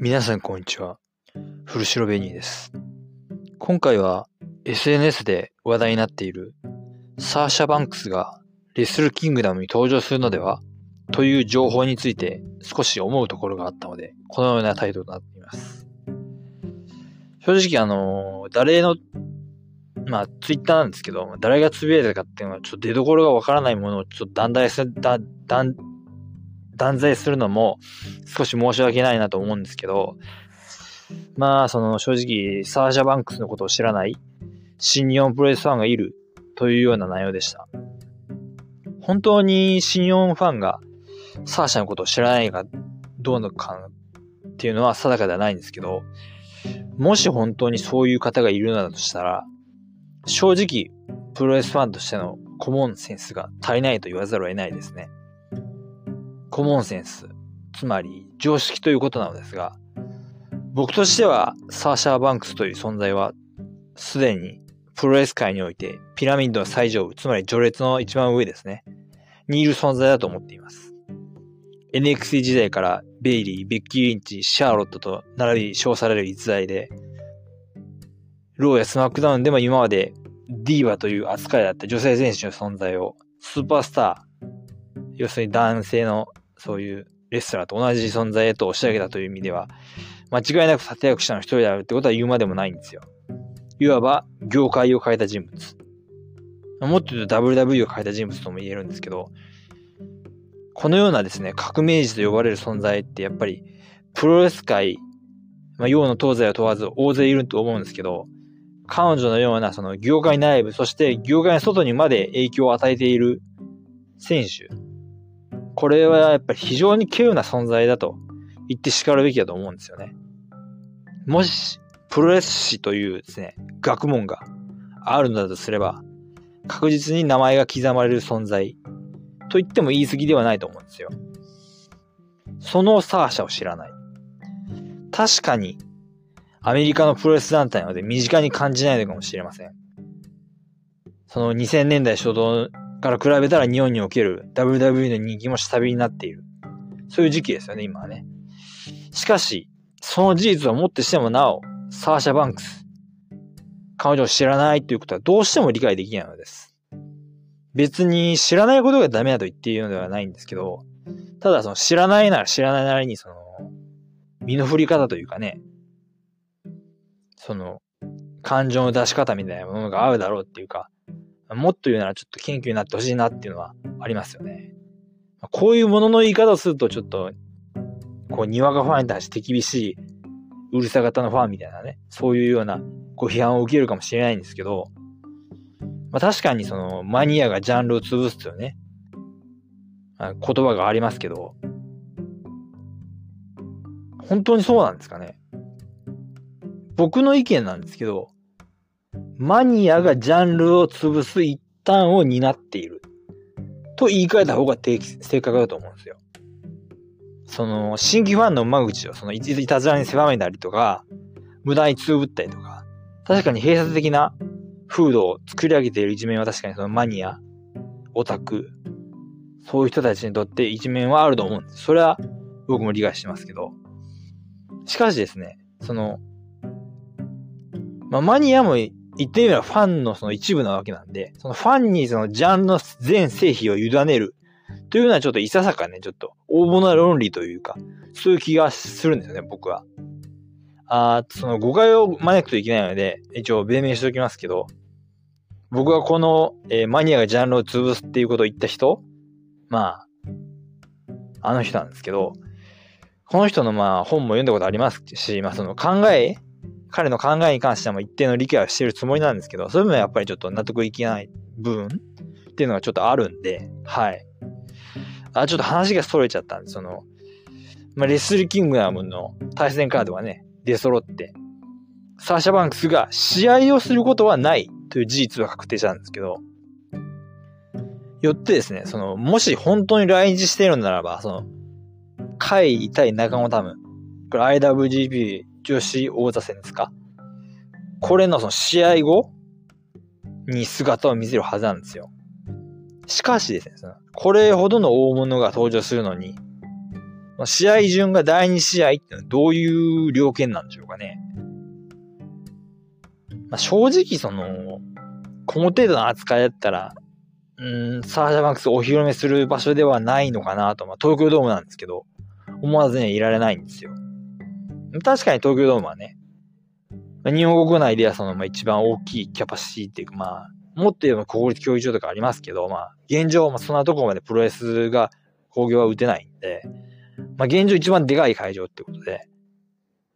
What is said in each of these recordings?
皆さんこんにちは。フルシロベニーです。今回は SNS で話題になっているサーシャ・バンクスがレスルキングダムに登場するのではという情報について少し思うところがあったので、このようなタイトルとなっています。正直あの、誰の、まあツイッターなんですけど、誰がつぶやいたかっていうのはちょっと出所がわからないものをちょっと断罪す、だ断断罪するのも少し申し訳ないなと思うんですけど、まあ、その正直、サーシャ・バンクスのことを知らない新日本プロレスファンがいるというような内容でした。本当に新日本ファンがサーシャのことを知らないかどうのかっていうのは定かではないんですけど、もし本当にそういう方がいるのだとしたら、正直、プロレスファンとしてのコモンセンスが足りないと言わざるを得ないですね。コモンセンス、つまり常識ということなのですが、僕としてはサーシャー・バンクスという存在は、すでにプロレス界においてピラミッドの最上部、つまり序列の一番上ですね、にいる存在だと思っています。NXT 時代からベイリー、ベッキー・リンチ、シャーロットと並び称される逸材で、ローやスマックダウンでも今までディーバという扱いだった女性選手の存在をスーパースター、要するに男性のそういうレスラーと同じ存在へと押し上げたという意味では、間違いなく立役者の一人であるってことは言うまでもないんですよ。いわば、業界を変えた人物。もっと言うと WW を変えた人物とも言えるんですけど、このようなですね、革命児と呼ばれる存在ってやっぱり、プロレス界、まあ、洋の東西を問わず大勢いると思うんですけど、彼女のようなその業界内部、そして業界の外にまで影響を与えている選手。これはやっぱり非常に稀有な存在だと言って叱るべきだと思うんですよね。もし、プロレス史というですね、学問があるのだとすれば、確実に名前が刻まれる存在と言っても言い過ぎではないと思うんですよ。そのサーシャを知らない。確かに、アメリカのプロレス団体なので身近に感じないのかもしれません。その2000年代初頭から比べたら日本における WWE の人気も下火になっている。そういう時期ですよね、今はね。しかし、その事実をもってしてもなお、サーシャ・バンクス、彼女を知らないということはどうしても理解できないのです。別に知らないことがダメだと言っているのではないんですけど、ただその知らないなら知らないなりにその、身の振り方というかね、その、感情の出し方みたいなものが合うだろうっていうか、もっと言うならちょっと謙虚になってほしいなっていうのはありますよね。こういうものの言い方をするとちょっと、こう、にわかファンに対して厳しい、うるさ型のファンみたいなね、そういうようなご批判を受けるかもしれないんですけど、まあ確かにその、マニアがジャンルを潰すというね、言葉がありますけど、本当にそうなんですかね。僕の意見なんですけど、マニアがジャンルを潰す一端を担っている。と言い換えた方が正確だと思うんですよ。その、新規ファンの間口をそのいたずらに狭めたりとか、無駄につぶったりとか、確かに閉鎖的な風土を作り上げている一面は確かにそのマニア、オタク、そういう人たちにとって一面はあると思うんです。それは僕も理解してますけど。しかしですね、その、まあ、マニアも言ってみればファンのその一部なわけなんで、そのファンにそのジャンルの全成否を委ねるというのはちょっといささかね、ちょっと大物論理というか、そういう気がするんですよね、僕は。あその誤解を招くといけないので、一応弁明しておきますけど、僕はこの、えー、マニアがジャンルを潰すっていうことを言った人、まあ、あの人なんですけど、この人のまあ本も読んだことありますし、まあその考え、彼の考えに関しても一定の理解をしているつもりなんですけど、そういうのはやっぱりちょっと納得いけない部分っていうのがちょっとあるんで、はい。あ、ちょっと話が逸れちゃったんで、その、まあ、レスリキングダムの対戦カードはね、出揃って、サーシャ・バンクスが試合をすることはないという事実は確定したんですけど、よってですね、その、もし本当に来日しているならば、その、海対中野タム、これ IWGP 女子王座戦ですか？これのその試合後に姿を見せるはずなんですよ。しかしですね、そのこれほどの大物が登場するのに、試合順が第2試合ってのはどういう条件なんでしょうかね。まあ、正直その、この程度の扱いだったら、うん、サーシャバンクスお披露目する場所ではないのかなと、まあ、東京ドームなんですけど、思わずにはいられないんですよ。確かに東京ドームはね、日本国内ではその、まあ、一番大きいキャパシティっていうか、まあ、もっと言えば国立競技場とかありますけど、まあ、現状、まあ、そんなところまでプロレスが興行は打てないんで、まあ、現状一番でかい会場ってことで、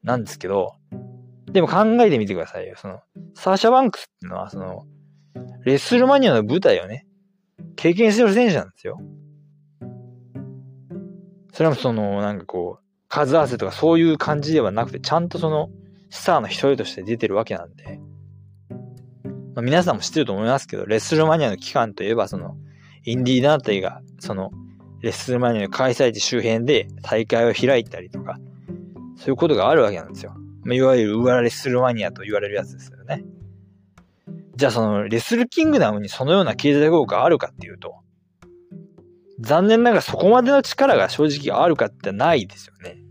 なんですけど、でも考えてみてくださいよ。その、サーシャバンクスっていうのは、その、レッスルマニアの舞台をね、経験してる選手なんですよ。それもその、なんかこう、数合わせとかそういう感じではなくて、ちゃんとその、スターの一人として出てるわけなんで、まあ、皆さんも知ってると思いますけど、レッスルマニアの期間といえば、その、インディー団体が、その、レッスルマニアの開催地周辺で大会を開いたりとか、そういうことがあるわけなんですよ。まあ、いわゆるウアレッスルマニアと言われるやつですよね。じゃあそのレスルキングダムにそのような経済効果があるかっていうと、残念ながらそこまでの力が正直あるかってないですよね。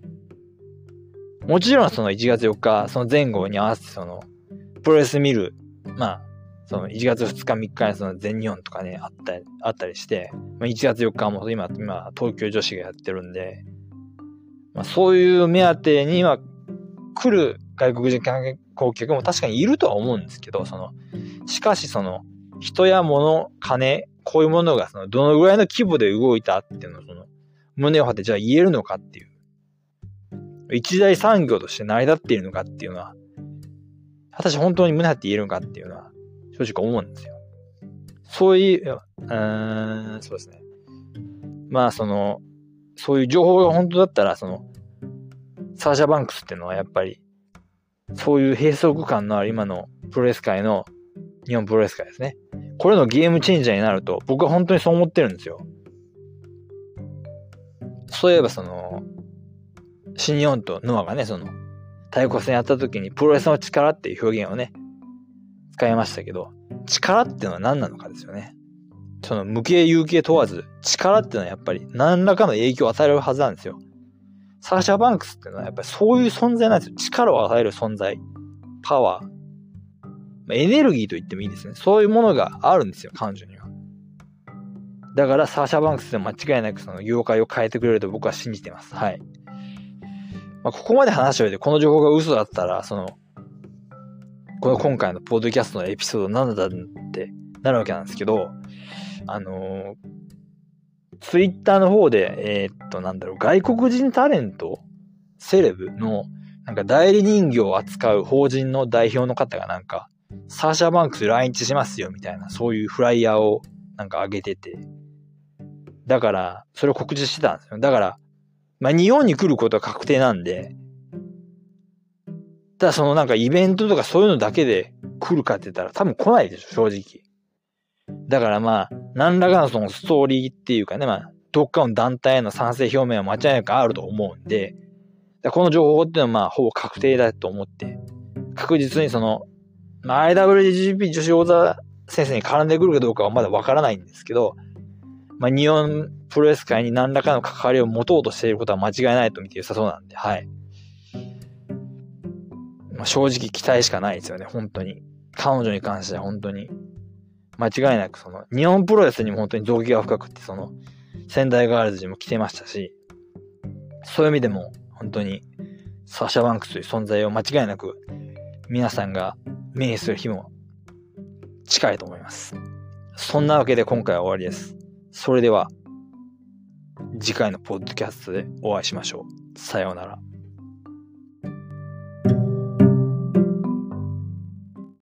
もちろんその1月4日、その前後に合わせてその、プロレス見る、まあ、その1月2日3日にその全日本とかね、あったり、あったりして、まあ、1月4日も今、今、東京女子がやってるんで、まあ、そういう目当てには来る外国人観光客も確かにいるとは思うんですけど、その、しかしその、人や物、金、こういうものがその、どのぐらいの規模で動いたっていうのを、その、胸を張ってじゃあ言えるのかっていう。一大産業として成り立っているのかっていうのは、果たして本当に胸張って言えるのかっていうのは、正直思うんですよ。そういう、うーん、そうですね。まあ、その、そういう情報が本当だったら、その、サーシャバンクスっていうのはやっぱり、そういう閉塞感のある今のプロレス界の、日本プロレス界ですね。これのゲームチェンジャーになると、僕は本当にそう思ってるんですよ。そういえばその、新日本とノアがね、その、対抗戦やった時にプロレスの力っていう表現をね、使いましたけど、力っていうのは何なのかですよね。その無形有形問わず、力っていうのはやっぱり何らかの影響を与えるはずなんですよ。サーシャ・バンクスっていうのはやっぱりそういう存在なんですよ。力を与える存在。パワー。エネルギーと言ってもいいですね。そういうものがあるんですよ、彼女には。だからサーシャ・バンクスで間違いなくその業界を変えてくれると僕は信じてます。はい。まあ、ここまで話しておいて、この情報が嘘だったら、その、この今回のポッドキャストのエピソードなんだってなるわけなんですけど、あのー、ツイッターの方で、えー、っと、なんだろう、外国人タレント、セレブの、なんか代理人形を扱う法人の代表の方がなんか、サーシャバンクス来日しますよみたいな、そういうフライヤーをなんか上げてて、だから、それを告知してたんですよ。だから、まあ、日本に来ることは確定なんで、ただそのなんかイベントとかそういうのだけで来るかって言ったら多分来ないでしょ、正直。だからまあ、何らかのそのストーリーっていうかね、まあ、どっかの団体への賛成表明は間違いなくあると思うんで、この情報っていうのはまあ、ほぼ確定だと思って、確実にその、まあ、IWGP 女子王座先生に絡んでくるかどうかはまだわからないんですけど、まあ、日本プロレス界に何らかの関わりを持とうとしていることは間違いないと見て良さそうなんで、はい。まあ、正直期待しかないですよね、本当に。彼女に関しては本当に。間違いなく、その、日本プロレスにも本当に動機が深くって、その、仙台ガールズにも来てましたし、そういう意味でも、本当に、サーシャ・バンクスという存在を間違いなく、皆さんが目にする日も近いと思います。そんなわけで今回は終わりです。それでは、次回のポッドキャストでお会いしましょう。さようなら。